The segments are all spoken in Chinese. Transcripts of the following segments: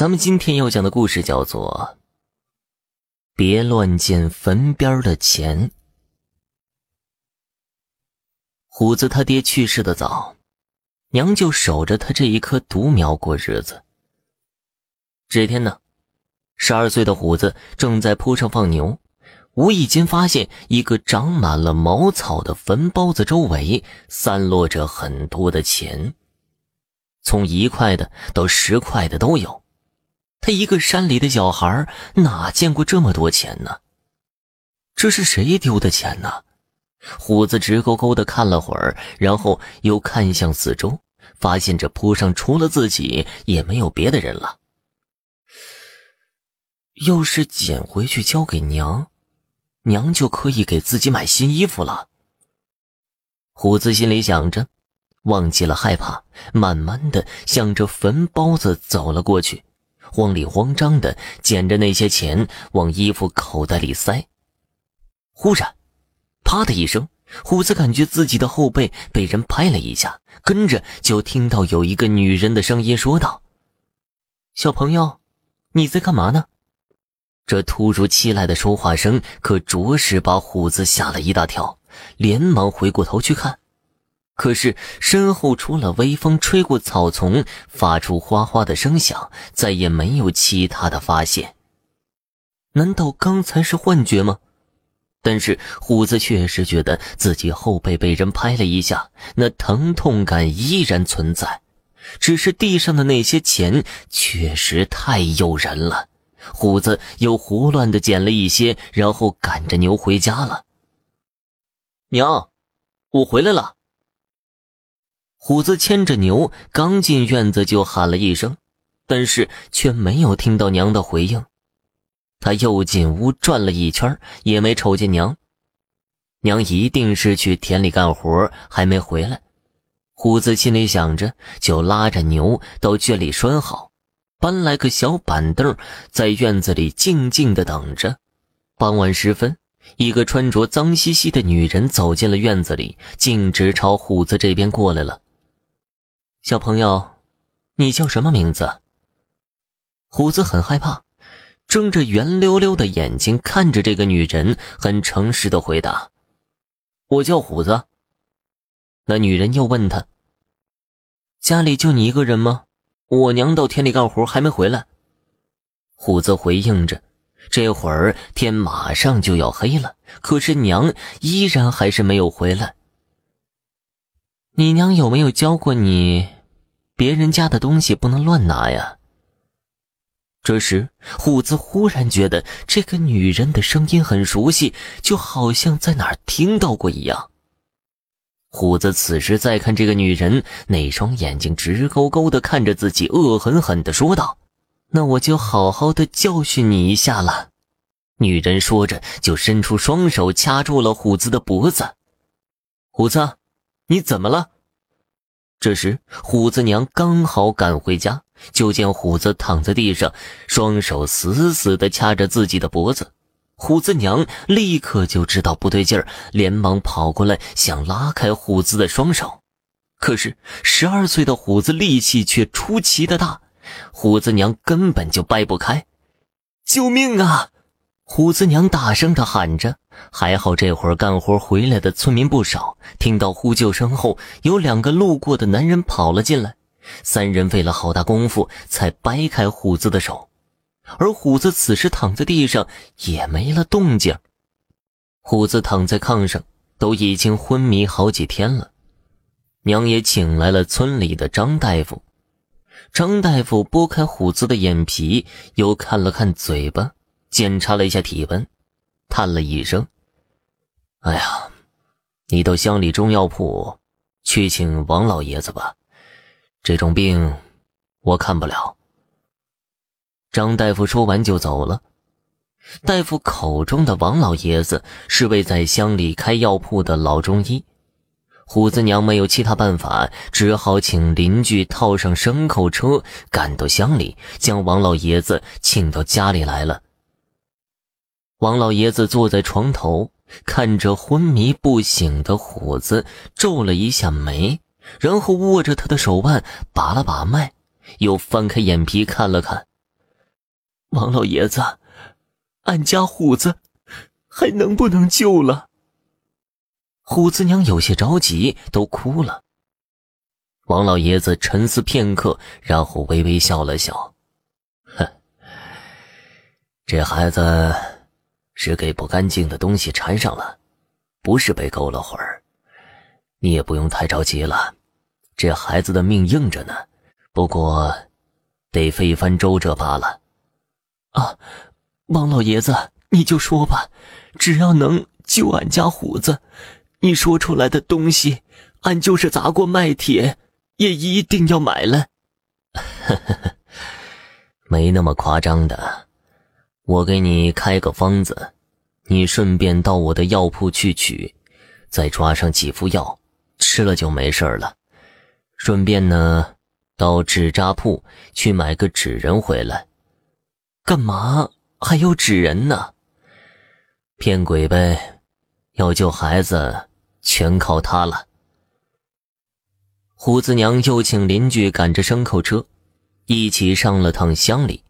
咱们今天要讲的故事叫做《别乱捡坟边的钱》。虎子他爹去世的早，娘就守着他这一棵独苗过日子。这天呢，十二岁的虎子正在铺上放牛，无意间发现一个长满了茅草的坟包子周围散落着很多的钱，从一块的到十块的都有。他一个山里的小孩，哪见过这么多钱呢？这是谁丢的钱呢？虎子直勾勾的看了会儿，然后又看向四周，发现这坡上除了自己也没有别的人了。要是捡回去交给娘，娘就可以给自己买新衣服了。虎子心里想着，忘记了害怕，慢慢的向着坟包子走了过去。慌里慌张的捡着那些钱往衣服口袋里塞，忽然，啪的一声，虎子感觉自己的后背被人拍了一下，跟着就听到有一个女人的声音说道：“小朋友，你在干嘛呢？”这突如其来的说话声可着实把虎子吓了一大跳，连忙回过头去看。可是身后除了微风吹过草丛发出哗哗的声响，再也没有其他的发现。难道刚才是幻觉吗？但是虎子确实觉得自己后背被人拍了一下，那疼痛感依然存在。只是地上的那些钱确实太诱人了。虎子又胡乱的捡了一些，然后赶着牛回家了。娘，我回来了。虎子牵着牛，刚进院子就喊了一声，但是却没有听到娘的回应。他又进屋转了一圈，也没瞅见娘。娘一定是去田里干活，还没回来。虎子心里想着，就拉着牛到圈里拴好，搬来个小板凳，在院子里静静的等着。傍晚时分。一个穿着脏兮兮的女人走进了院子里，径直朝虎子这边过来了。小朋友，你叫什么名字？虎子很害怕，睁着圆溜溜的眼睛看着这个女人，很诚实的回答：“我叫虎子。”那女人又问他：“家里就你一个人吗？我娘到田里干活还没回来。”虎子回应着。这会儿天马上就要黑了，可是娘依然还是没有回来。你娘有没有教过你，别人家的东西不能乱拿呀？这时，虎子忽然觉得这个女人的声音很熟悉，就好像在哪儿听到过一样。虎子此时再看这个女人，那双眼睛直勾勾的看着自己，恶狠狠的说道。那我就好好的教训你一下了。”女人说着，就伸出双手掐住了虎子的脖子。“虎子，你怎么了？”这时，虎子娘刚好赶回家，就见虎子躺在地上，双手死死的掐着自己的脖子。虎子娘立刻就知道不对劲儿，连忙跑过来想拉开虎子的双手，可是十二岁的虎子力气却出奇的大。虎子娘根本就掰不开，救命啊！虎子娘大声的喊着。还好这会儿干活回来的村民不少，听到呼救声后，有两个路过的男人跑了进来。三人费了好大功夫才掰开虎子的手，而虎子此时躺在地上也没了动静。虎子躺在炕上，都已经昏迷好几天了。娘也请来了村里的张大夫。张大夫拨开虎子的眼皮，又看了看嘴巴，检查了一下体温，叹了一声：“哎呀，你到乡里中药铺去请王老爷子吧，这种病我看不了。”张大夫说完就走了。大夫口中的王老爷子是位在乡里开药铺的老中医。虎子娘没有其他办法，只好请邻居套上牲口车，赶到乡里，将王老爷子请到家里来了。王老爷子坐在床头，看着昏迷不醒的虎子，皱了一下眉，然后握着他的手腕，把了把脉，又翻开眼皮看了看，王老爷子，俺家虎子还能不能救了？虎子娘有些着急，都哭了。王老爷子沉思片刻，然后微微笑了笑：“哼，这孩子是给不干净的东西缠上了，不是被勾了魂儿。你也不用太着急了，这孩子的命硬着呢，不过得费一番周折罢了。”啊，王老爷子，你就说吧，只要能救俺家虎子，你说出来的东西，俺就是砸锅卖铁，也一定要买了。没那么夸张的，我给你开个方子，你顺便到我的药铺去取，再抓上几副药，吃了就没事了。顺便呢，到纸扎铺去买个纸人回来。干嘛还有纸人呢？骗鬼呗！要救孩子，全靠他了。胡子娘又请邻居赶着牲口车，一起上了趟乡里。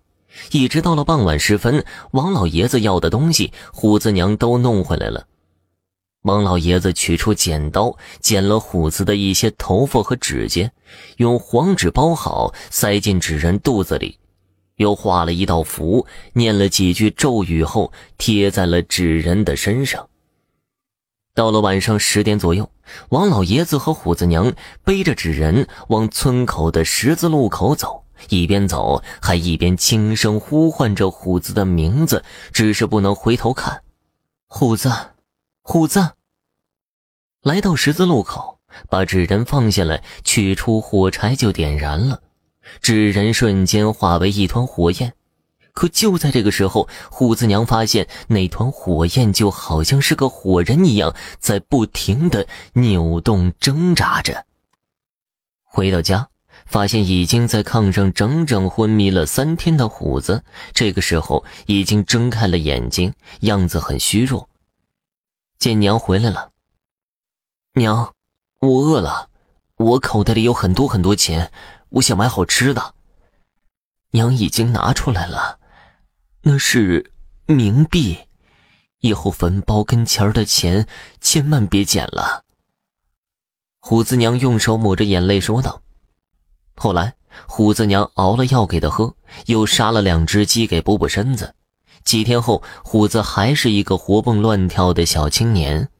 一直到了傍晚时分，王老爷子要的东西，虎子娘都弄回来了。王老爷子取出剪刀，剪了虎子的一些头发和指甲，用黄纸包好，塞进纸人肚子里。又画了一道符，念了几句咒语后，贴在了纸人的身上。到了晚上十点左右，王老爷子和虎子娘背着纸人往村口的十字路口走，一边走还一边轻声呼唤着虎子的名字，只是不能回头看。虎子，虎子。来到十字路口，把纸人放下来，取出火柴就点燃了。纸人瞬间化为一团火焰，可就在这个时候，虎子娘发现那团火焰就好像是个火人一样，在不停的扭动挣扎着。回到家，发现已经在炕上整整昏迷了三天的虎子，这个时候已经睁开了眼睛，样子很虚弱。见娘回来了，娘，我饿了，我口袋里有很多很多钱。我想买好吃的，娘已经拿出来了，那是冥币，以后坟包跟前儿的钱千万别捡了。虎子娘用手抹着眼泪说道。后来，虎子娘熬了药给他喝，又杀了两只鸡给补补身子。几天后，虎子还是一个活蹦乱跳的小青年。